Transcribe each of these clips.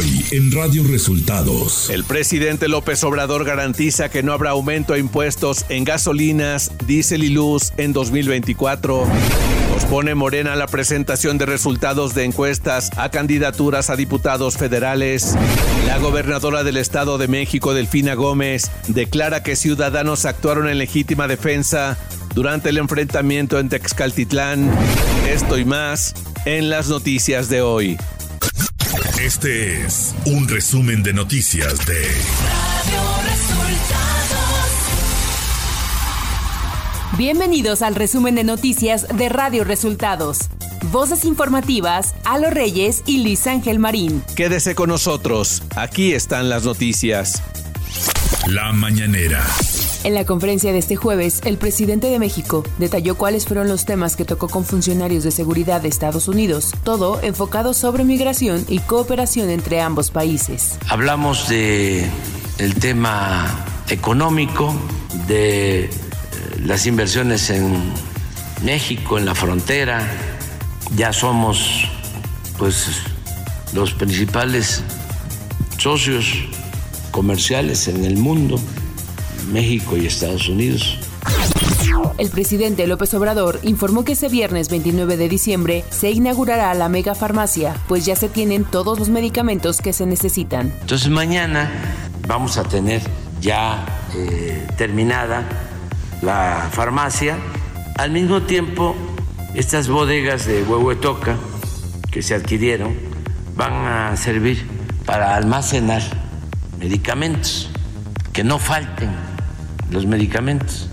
Hoy en Radio Resultados. El presidente López Obrador garantiza que no habrá aumento a impuestos en gasolinas, diésel y luz en 2024. Pospone Morena la presentación de resultados de encuestas a candidaturas a diputados federales. La gobernadora del Estado de México, Delfina Gómez, declara que ciudadanos actuaron en legítima defensa durante el enfrentamiento en Texcaltitlán. Esto y más en las noticias de hoy. Este es un resumen de noticias de Radio Resultados. Bienvenidos al resumen de noticias de Radio Resultados. Voces informativas, Alo Reyes y Luis Ángel Marín. Quédese con nosotros, aquí están las noticias. La mañanera. En la conferencia de este jueves, el presidente de México detalló cuáles fueron los temas que tocó con funcionarios de seguridad de Estados Unidos, todo enfocado sobre migración y cooperación entre ambos países. Hablamos de el tema económico, de eh, las inversiones en México, en la frontera. Ya somos pues los principales socios comerciales en el mundo México y Estados Unidos. El presidente López Obrador informó que ese viernes 29 de diciembre se inaugurará la mega farmacia, pues ya se tienen todos los medicamentos que se necesitan. Entonces mañana vamos a tener ya eh, terminada la farmacia. Al mismo tiempo, estas bodegas de Huehuetoca que se adquirieron van a servir para almacenar medicamentos, que no falten los medicamentos.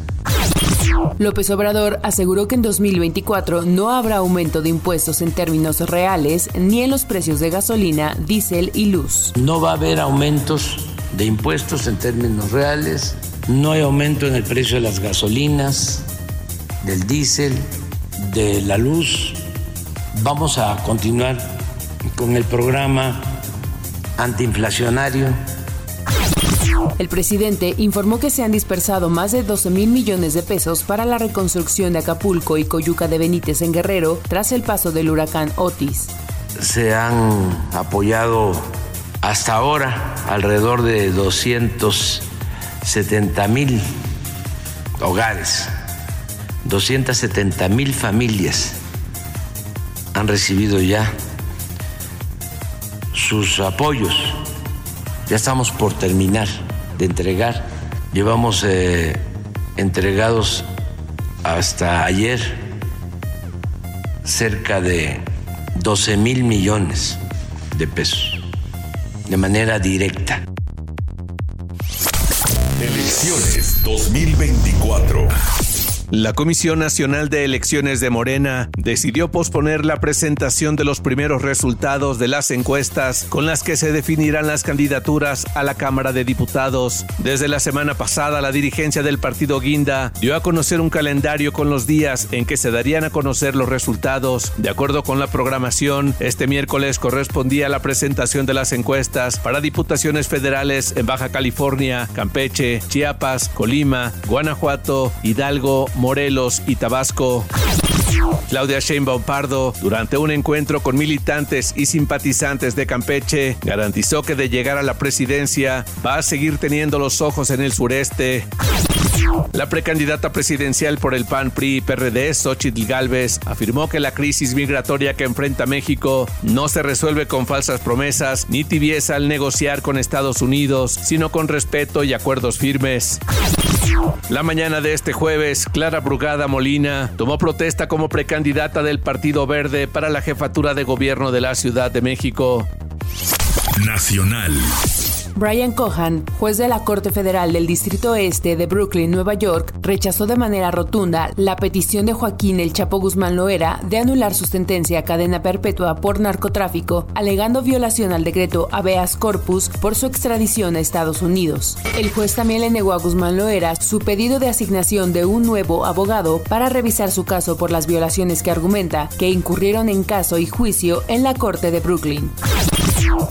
López Obrador aseguró que en 2024 no habrá aumento de impuestos en términos reales ni en los precios de gasolina, diésel y luz. No va a haber aumentos de impuestos en términos reales, no hay aumento en el precio de las gasolinas, del diésel, de la luz. Vamos a continuar con el programa antiinflacionario el presidente informó que se han dispersado más de 12 mil millones de pesos para la reconstrucción de Acapulco y Coyuca de Benítez en Guerrero tras el paso del huracán Otis. Se han apoyado hasta ahora alrededor de 270 mil hogares, 270 mil familias han recibido ya sus apoyos. Ya estamos por terminar de entregar. Llevamos eh, entregados hasta ayer cerca de 12 mil millones de pesos de manera directa. Elecciones 2024. La Comisión Nacional de Elecciones de Morena decidió posponer la presentación de los primeros resultados de las encuestas con las que se definirán las candidaturas a la Cámara de Diputados. Desde la semana pasada, la dirigencia del partido Guinda dio a conocer un calendario con los días en que se darían a conocer los resultados. De acuerdo con la programación, este miércoles correspondía la presentación de las encuestas para diputaciones federales en Baja California, Campeche, Chiapas, Colima, Guanajuato, Hidalgo, Morelos y Tabasco. Claudia Sheinbaum Pardo, durante un encuentro con militantes y simpatizantes de Campeche, garantizó que de llegar a la presidencia va a seguir teniendo los ojos en el sureste. La precandidata presidencial por el PAN PRI PRD, Xochitl Galvez, afirmó que la crisis migratoria que enfrenta México no se resuelve con falsas promesas ni tibieza al negociar con Estados Unidos, sino con respeto y acuerdos firmes. La mañana de este jueves, Clara Brugada Molina tomó protesta como precandidata del Partido Verde para la jefatura de gobierno de la Ciudad de México. Nacional. Brian Cohan, juez de la Corte Federal del Distrito Este de Brooklyn, Nueva York, rechazó de manera rotunda la petición de Joaquín El Chapo Guzmán Loera de anular su sentencia a cadena perpetua por narcotráfico, alegando violación al decreto habeas corpus por su extradición a Estados Unidos. El juez también le negó a Guzmán Loera su pedido de asignación de un nuevo abogado para revisar su caso por las violaciones que argumenta que incurrieron en caso y juicio en la Corte de Brooklyn.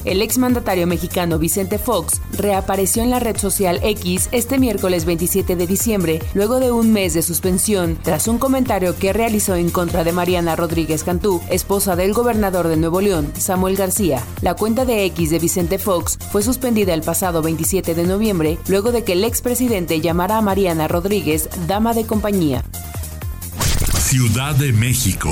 El exmandatario mexicano Vicente Fox reapareció en la red social X este miércoles 27 de diciembre, luego de un mes de suspensión, tras un comentario que realizó en contra de Mariana Rodríguez Cantú, esposa del gobernador de Nuevo León, Samuel García. La cuenta de X de Vicente Fox fue suspendida el pasado 27 de noviembre, luego de que el expresidente llamara a Mariana Rodríguez dama de compañía. Ciudad de México.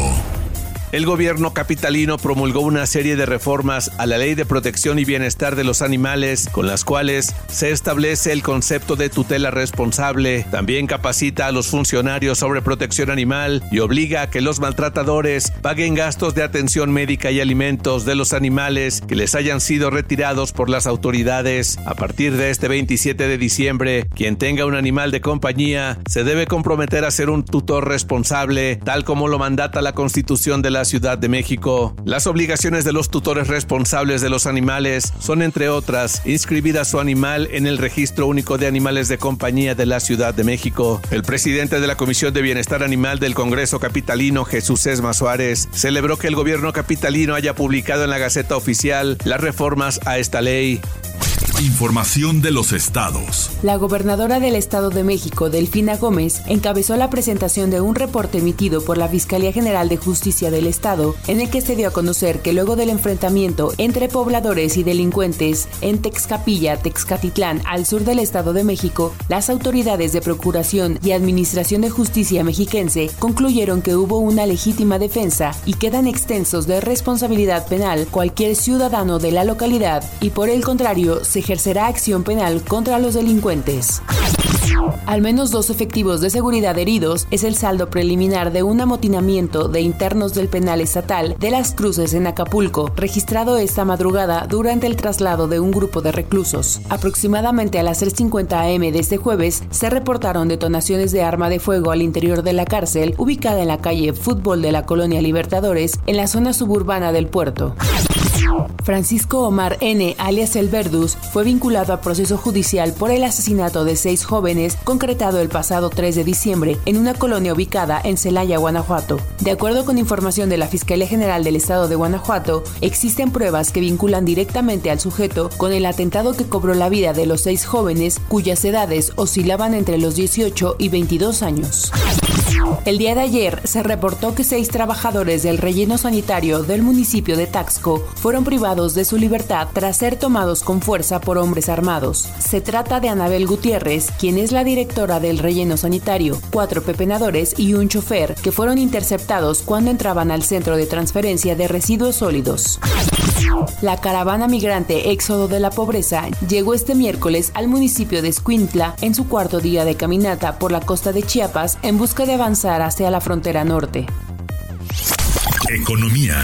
El gobierno capitalino promulgó una serie de reformas a la Ley de Protección y Bienestar de los Animales, con las cuales se establece el concepto de tutela responsable, también capacita a los funcionarios sobre protección animal y obliga a que los maltratadores paguen gastos de atención médica y alimentos de los animales que les hayan sido retirados por las autoridades. A partir de este 27 de diciembre, quien tenga un animal de compañía se debe comprometer a ser un tutor responsable, tal como lo mandata la Constitución de la Ciudad de México. Las obligaciones de los tutores responsables de los animales son, entre otras, inscribir a su animal en el Registro Único de Animales de Compañía de la Ciudad de México. El presidente de la Comisión de Bienestar Animal del Congreso Capitalino, Jesús Esma Suárez, celebró que el gobierno capitalino haya publicado en la Gaceta Oficial las reformas a esta ley. Información de los estados. La gobernadora del Estado de México, Delfina Gómez, encabezó la presentación de un reporte emitido por la Fiscalía General de Justicia del Estado, en el que se dio a conocer que luego del enfrentamiento entre pobladores y delincuentes en Texcapilla, Texcatitlán, al sur del Estado de México, las autoridades de Procuración y Administración de Justicia mexiquense concluyeron que hubo una legítima defensa y quedan extensos de responsabilidad penal cualquier ciudadano de la localidad y por el contrario se ejercerá acción penal contra los delincuentes. Al menos dos efectivos de seguridad heridos es el saldo preliminar de un amotinamiento de internos del penal estatal de las Cruces en Acapulco, registrado esta madrugada durante el traslado de un grupo de reclusos. Aproximadamente a las 3.50 am de este jueves se reportaron detonaciones de arma de fuego al interior de la cárcel, ubicada en la calle Fútbol de la Colonia Libertadores, en la zona suburbana del puerto. Francisco Omar N., alias El Verdus, fue vinculado a proceso judicial por el asesinato de seis jóvenes concretado el pasado 3 de diciembre en una colonia ubicada en Celaya, Guanajuato. De acuerdo con información de la Fiscalía General del Estado de Guanajuato, existen pruebas que vinculan directamente al sujeto con el atentado que cobró la vida de los seis jóvenes cuyas edades oscilaban entre los 18 y 22 años. El día de ayer se reportó que seis trabajadores del relleno sanitario del municipio de Taxco fueron privados de su libertad tras ser tomados con fuerza por hombres armados. Se trata de Anabel Gutiérrez, quien es la directora del relleno sanitario, cuatro pepenadores y un chofer que fueron interceptados cuando entraban al centro de transferencia de residuos sólidos. La caravana migrante Éxodo de la Pobreza llegó este miércoles al municipio de Escuintla en su cuarto día de caminata por la costa de Chiapas en busca de avanzar hacia la frontera norte. Economía.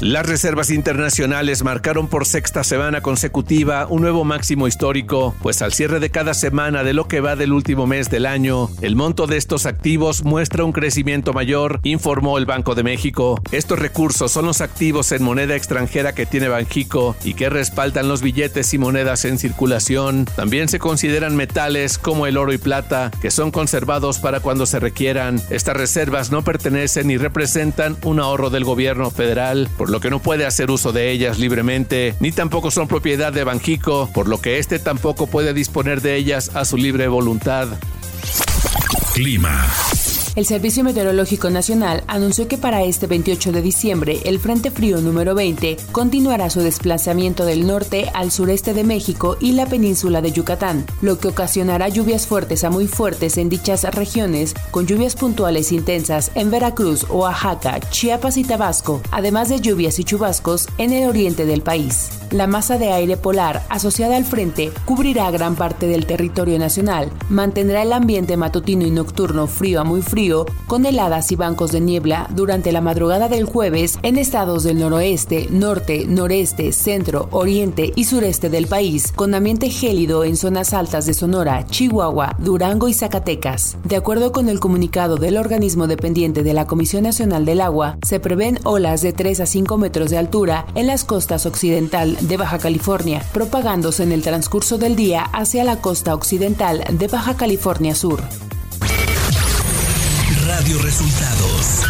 Las reservas internacionales marcaron por sexta semana consecutiva un nuevo máximo histórico, pues al cierre de cada semana de lo que va del último mes del año, el monto de estos activos muestra un crecimiento mayor, informó el Banco de México. Estos recursos son los activos en moneda extranjera que tiene Banjico y que respaldan los billetes y monedas en circulación. También se consideran metales como el oro y plata, que son conservados para cuando se requieran. Estas reservas no pertenecen ni representan un ahorro del gobierno federal, lo que no puede hacer uso de ellas libremente, ni tampoco son propiedad de Banjico, por lo que éste tampoco puede disponer de ellas a su libre voluntad. Clima. El Servicio Meteorológico Nacional anunció que para este 28 de diciembre el Frente Frío número 20 continuará su desplazamiento del norte al sureste de México y la península de Yucatán, lo que ocasionará lluvias fuertes a muy fuertes en dichas regiones, con lluvias puntuales intensas en Veracruz, Oaxaca, Chiapas y Tabasco, además de lluvias y chubascos en el oriente del país. La masa de aire polar asociada al frente cubrirá gran parte del territorio nacional, mantendrá el ambiente matutino y nocturno frío a muy frío con heladas y bancos de niebla durante la madrugada del jueves en estados del noroeste, norte, noreste, centro, oriente y sureste del país, con ambiente gélido en zonas altas de Sonora, Chihuahua, Durango y Zacatecas. De acuerdo con el comunicado del organismo dependiente de la Comisión Nacional del Agua, se prevén olas de 3 a 5 metros de altura en las costas occidental de Baja California, propagándose en el transcurso del día hacia la costa occidental de Baja California Sur. Radio Resultados.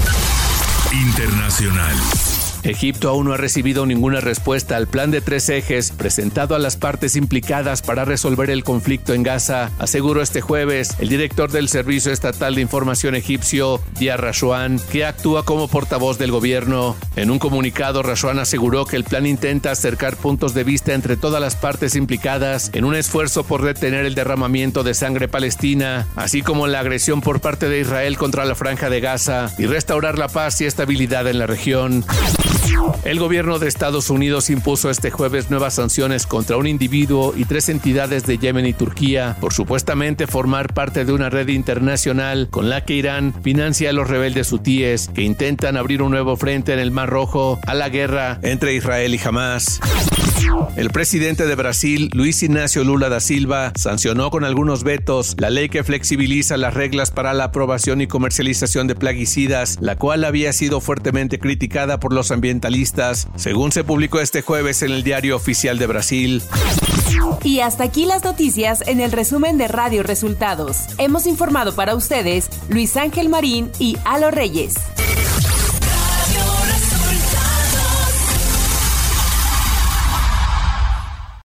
Internacional. Egipto aún no ha recibido ninguna respuesta al plan de tres ejes presentado a las partes implicadas para resolver el conflicto en Gaza, aseguró este jueves el director del Servicio Estatal de Información egipcio, Dia Rashuan, que actúa como portavoz del gobierno. En un comunicado, Rashuan aseguró que el plan intenta acercar puntos de vista entre todas las partes implicadas en un esfuerzo por detener el derramamiento de sangre palestina, así como la agresión por parte de Israel contra la franja de Gaza y restaurar la paz y estabilidad en la región. El gobierno de Estados Unidos impuso este jueves nuevas sanciones contra un individuo y tres entidades de Yemen y Turquía por supuestamente formar parte de una red internacional con la que Irán financia a los rebeldes hutíes que intentan abrir un nuevo frente en el Mar Rojo a la guerra entre Israel y Hamas. El presidente de Brasil, Luis Ignacio Lula da Silva, sancionó con algunos vetos la ley que flexibiliza las reglas para la aprobación y comercialización de plaguicidas, la cual había sido fuertemente criticada por los según se publicó este jueves en el Diario Oficial de Brasil. Y hasta aquí las noticias en el resumen de Radio Resultados. Hemos informado para ustedes Luis Ángel Marín y Alo Reyes.